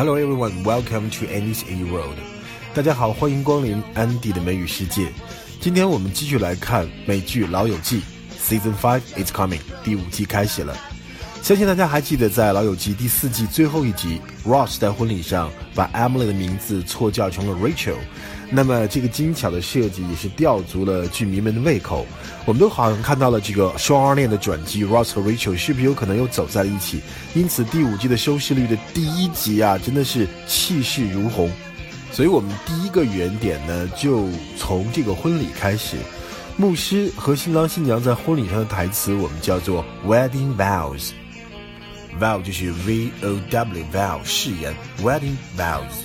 Hello everyone, welcome to Andy's A World. 大家好，欢迎光临安迪的美语世界。今天我们继续来看美剧《老友记》，Season Five is coming，第五季开始了。相信大家还记得，在《老友记》第四季最后一集，Ross 在婚礼上把 Emily 的名字错叫成了 Rachel。那么这个精巧的设计也是吊足了剧迷们的胃口。我们都好像看到了这个双二恋的转机，Ross 和 Rachel 是不是有可能又走在了一起？因此第五季的收视率的第一集啊，真的是气势如虹。所以我们第一个原点呢，就从这个婚礼开始。牧师和新郎新娘在婚礼上的台词，我们叫做 Wedding Vows。Vow 就是 V O W vow 誓言，Wedding Vows。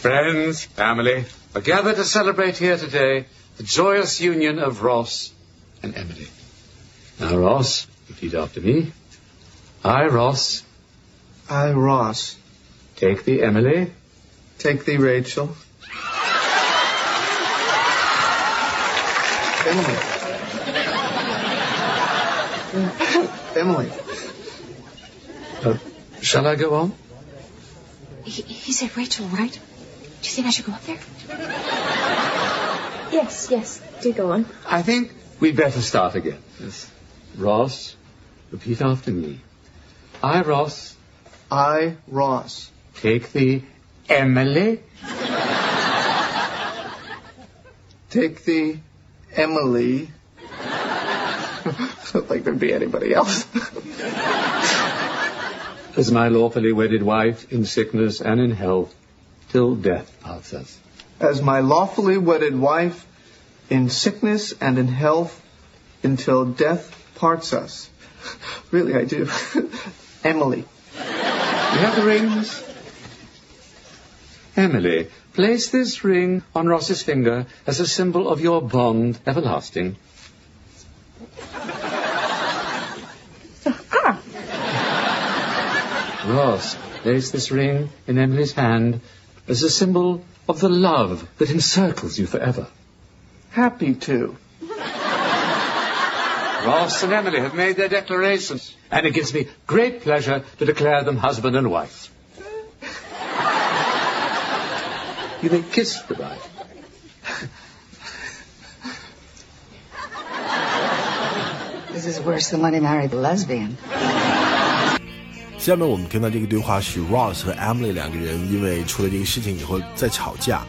Friends, family are gathered to celebrate here today the joyous union of Ross and Emily. Now, Ross, repeat after me. I, Ross. I, Ross. Take thee, Emily. Take thee, Rachel. Emily. Emily. Uh, shall I go on? He, he said Rachel, right? Do you think I should go up there? Yes, yes. Do go on. I think we'd better start again. Yes. Ross, repeat after me. I, Ross. I, Ross. Take the Emily. Take the Emily. I don't think there'd be anybody else. As my lawfully wedded wife in sickness and in health, till death parts us. As my lawfully wedded wife, in sickness and in health, until death parts us. Really, I do. Emily. You have the rings? Emily, place this ring on Ross's finger as a symbol of your bond everlasting. Ah. Ross, place this ring in Emily's hand as a symbol of the love that encircles you forever. Happy to. Ross and Emily have made their declarations, and it gives me great pleasure to declare them husband and wife. You may kiss the bride. This is worse than when he married the lesbian. 下面我们听到这个对话是 Ross 和 Emily 两个人因为出了这个事情以后在吵架，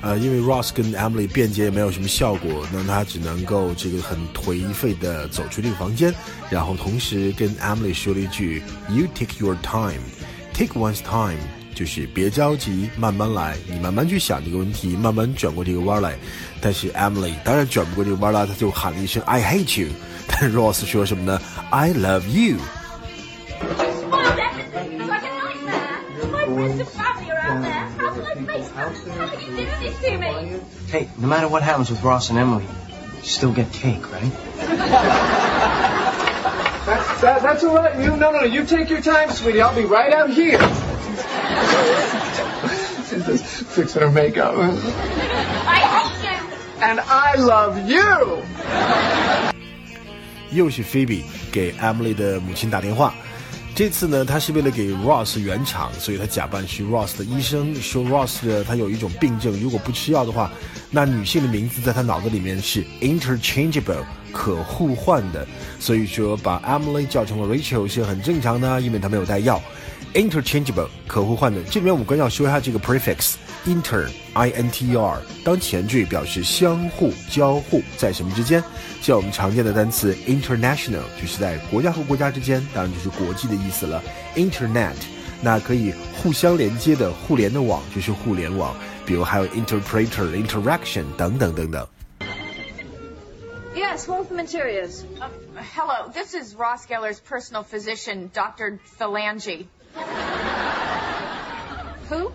呃，因为 Ross 跟 Emily 辩解也没有什么效果，那他只能够这个很颓废的走出这个房间，然后同时跟 Emily 说了一句 "You take your time, take one's time"，就是别着急，慢慢来，你慢慢去想这个问题，慢慢转过这个弯来。但是 Emily 当然转不过这个弯来，他就喊了一声 "I hate you"，但 Ross 说什么呢？"I love you"。Hey, no matter what happens with Ross and Emily, you still get cake, right? That, that, that's all right. You, no, no, no. You take your time, sweetie. I'll be right out here. She's just fixing her makeup. I hate you! And I love you! 又是 Phoebe 给 Emily 的母亲打电话。 这次呢，他是为了给 Ross 圆场，所以他假扮是 Ross 的医生，说 Ross 的他有一种病症，如果不吃药的话，那女性的名字在他脑子里面是 interchangeable 可互换的，所以说把 Emily 叫成了 Rachel 是很正常的，因为他没有带药。interchangeable 可互换的，这里面我们刚要说一下这个 prefix inter i n t e r 当前缀表示相互交互，在什么之间？像我们常见的单词 international 就是在国家和国家之间，当然就是国际的意思了。internet 那可以互相连接的互联的网就是互联网，比如还有 interpreter interaction 等等等等。 Yes, home from interiors. Uh, hello, this is Ross Geller's personal physician, Dr. Phalange. Who?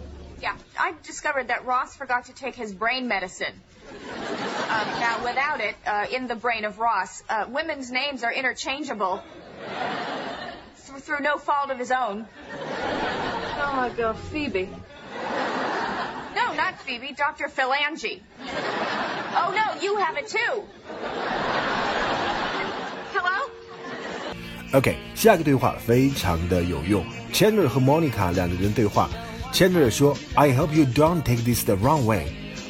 Yeah, I discovered that Ross forgot to take his brain medicine. Um, now, without it, uh, in the brain of Ross, uh, women's names are interchangeable th- through no fault of his own. Oh, my girl, Phoebe. No, not Phoebe, Dr. Phalange. Oh, no, you have it too. Hello? OK，下一个对话非常的有用。Chandler 和 Monica 两个人对话。 Chandler 说：“I hope you don't take this the wrong way。”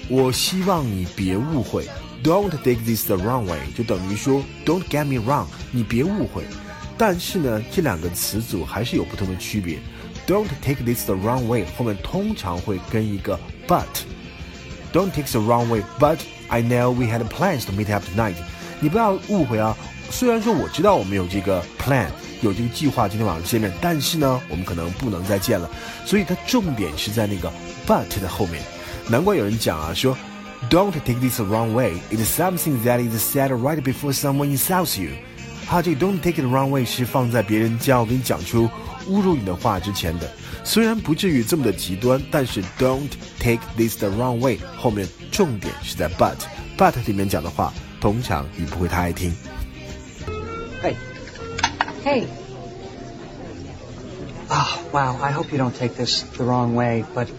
我希望你别误会。Don't take this the wrong way 就等于说 Don't get me wrong，你别误会。但是呢，这两个词组还是有不同的区别。Don't take this the wrong way 后面通常会跟一个 but。Don't take the wrong way, but I know we had plans to meet up tonight。你不要误会啊，虽然说我知道我们有这个 plan， 有这个计划今天晚上见面，但是呢，我们可能不能再见了。所以它重点是在那个 but 的后面。难怪有人讲啊，说 Don't take this the wrong way. It's something that is said right before someone insults you. 哈，这个 Don't take it the wrong way 是放在别人将要跟你讲出侮辱你的话之前的。虽然不至于这么的极端，但是 Don't take this the wrong way 后面重点是在 but。but 里面讲的话，通常你不会太爱听。哎 Hey, Oh, wow. I hope you don't take this the wrong way, but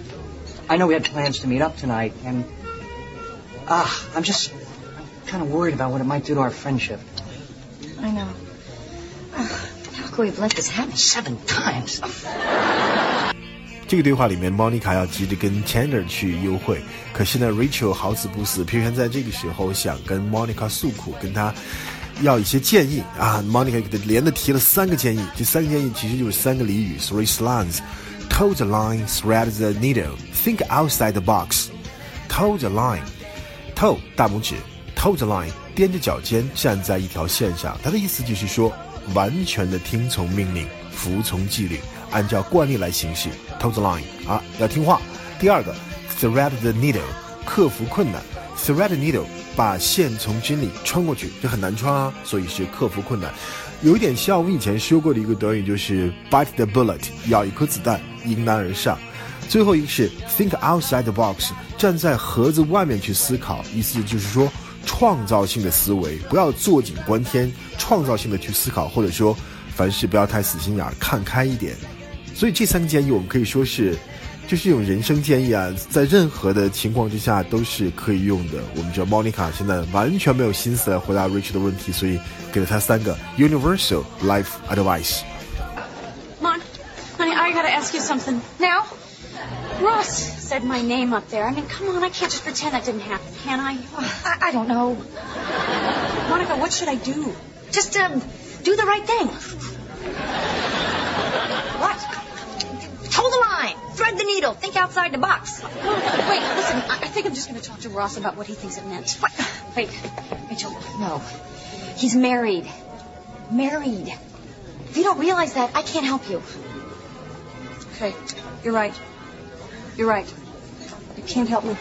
I know we had plans to meet up tonight, and ah, I'm just I'm kind of worried about what it might do to our friendship. I know. Ugh, how could we have let this happen? Seven times. 这个对话里面，Monica 要急着跟 Chandler 去幽会，可是呢，Rachel 好死不死，偏偏在这个时候想跟 Monica 诉苦，跟她 要一些建议啊。Monica 给他连着提了三个建议，这三个建议其实就是三个俚语，three slangs。Toe the line, thread the needle, think outside the box. Toe the line, toe 大拇指，toe the line 踮着脚尖站在一条线上。它的意思就是说，完全的听从命令，服从纪律，按照惯例来行事。Toe the line 啊，要听话。第二个，thread the needle，克服困难。Thread the needle 把线从针里穿过去，这很难穿啊，所以是克服困难。有一点像我们以前说过的一个短语，就是 bite the bullet，咬一颗子弹，迎难而上。最后一个是 think outside the box，站在盒子外面去思考，意思就是说创造性的思维，不要坐井观天，创造性的去思考，或者说凡事不要太死心眼儿，看开一点。所以这三个建议我们可以说是，就是一种人生建议啊，在任何的情况之下都是可以用的。我们知道 Monica 现在完全没有心思来回答 Rich 的问题，所以给了他三个 universal life advice。 Mon, honey, I gotta ask you something. Now? Ross said my name up there. I mean, come on, I can't just pretend that didn't happen, can I? I, I don't know. Monica, what should I do? Just um, do the right thing. Thread the needle. Think outside the box. Monica, wait, listen, I, I think I'm just gonna talk to Ross about what he thinks it meant. What? Wait, Rachel, no. He's married. Married. If you don't realize that, I can't help you. Okay, you're right. You're right. You can't help me.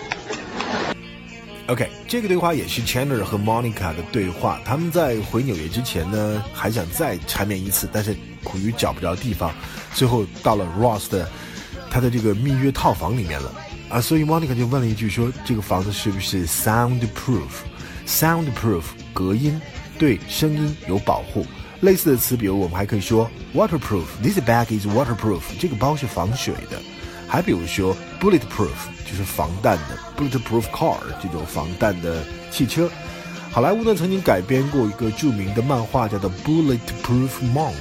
OK，这个对话也是 Chandler 和 Monica 的对话。他们在回纽约之前呢，还想再缠绵一次，但是苦于找不着地方，最后到了 Ross 的 他的这个蜜月套房里面了啊。所以 Monica 就问了一句说：“这个房子是不是 soundproof？soundproof 隔音，对声音有保护。类似的词，比如我们还可以说 waterproof，this bag is waterproof，这个包是防水的。还比如说 bulletproof，就是防弹的 bulletproof car 这种防弹的汽车。好莱坞呢曾经改编过一个著名的漫画，叫做 Bulletproof Monk，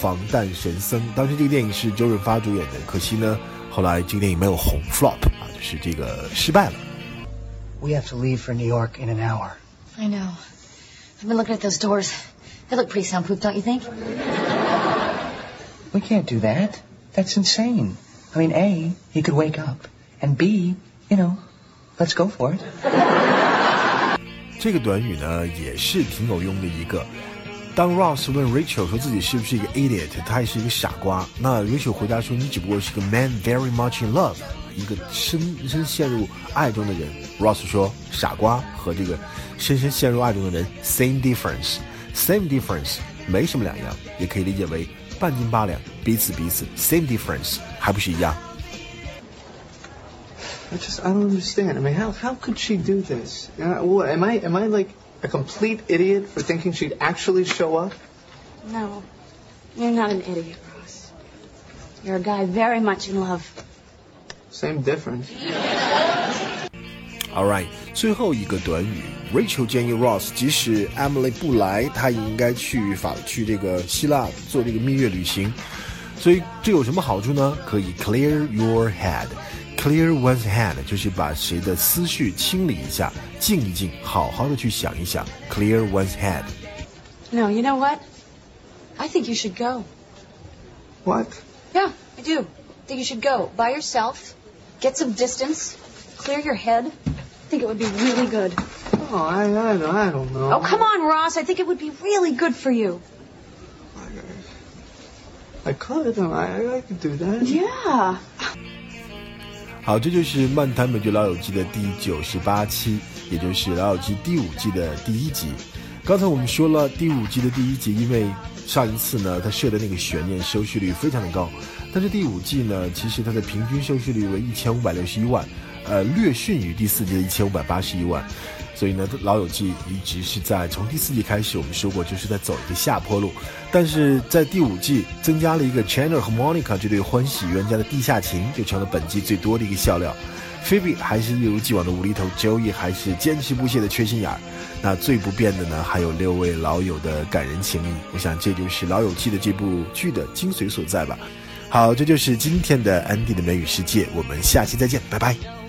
防弹神僧。当时这个电影是周润发主演的，可惜呢后来这个电影没有红 flop 啊，就是这个失败了。We have to leave for New York in an hour. I know. I've been looking at those doors. They look pretty soundproof, don't you think? We can't do that. That's insane. I mean, A, he could wake up, and B, you know, let's go for it. 这个短语呢也是挺有用的一个。当 Ross 问 Rachel 说自己是不是一个 idiot，他也是一个傻瓜，那 Rachel 回答说你只不过是个 man very much in love，一个深深陷入爱中的人。Ross 说傻瓜和这个深深陷入爱中的人 same difference，same difference 没什么两样，也可以理解为半斤八两，彼此彼此 same difference 还不是一样。 I just I don't understand. I mean, how how could she do this? You know, what, am I am I like a complete idiot for thinking she'd actually show up? No. You're not an idiot, Ross. You're a guy very much in love. Same difference. All right，最后一个短语，Rachel 建议 Ross，即使 Emily 不来，他也应该去法去这个希腊做这个蜜月旅行。所以 这有什么好处呢？可以 clear your head。 Clear one's head 就是把谁的思绪清理一下，静一静，好好的去想一想。Clear one's head。No, you know what? I think you should go. What? Yeah, I do. I think you should go by yourself, get some distance, clear your head. I think it would be really good. Oh, I, I, I don't know. Oh, come on, Ross. I think it would be really good for you. I could. I, I could do that. Yeah. 好，这就是《漫谈美剧老友记》的第九十八期，也就是《老友记》第五季的第一集。刚才我们说了，第五季的第一集，因为上一次呢，它设的那个悬念收视率非常的高，但是第五季呢，其实它的平均收视率为一千五百六十一万，呃，略逊于第四季的一千五百八十一万。所以呢，《老友记》一直是在从第四季开始，我们说过就是在走一个下坡路。但是在第五季增加了一个 Chandler 和 Monica 这对欢喜冤家的地下情，就成了本季最多的一个笑料。Phoebe 还是一如既往的无厘头，Joey 还是坚持不懈的缺心眼儿。那最不变的呢，还有六位老友的感人情谊。我想这就是《老友记》的这部剧的精髓所在吧。好，这就是今天的安迪的美语世界，我们下期再见，拜拜。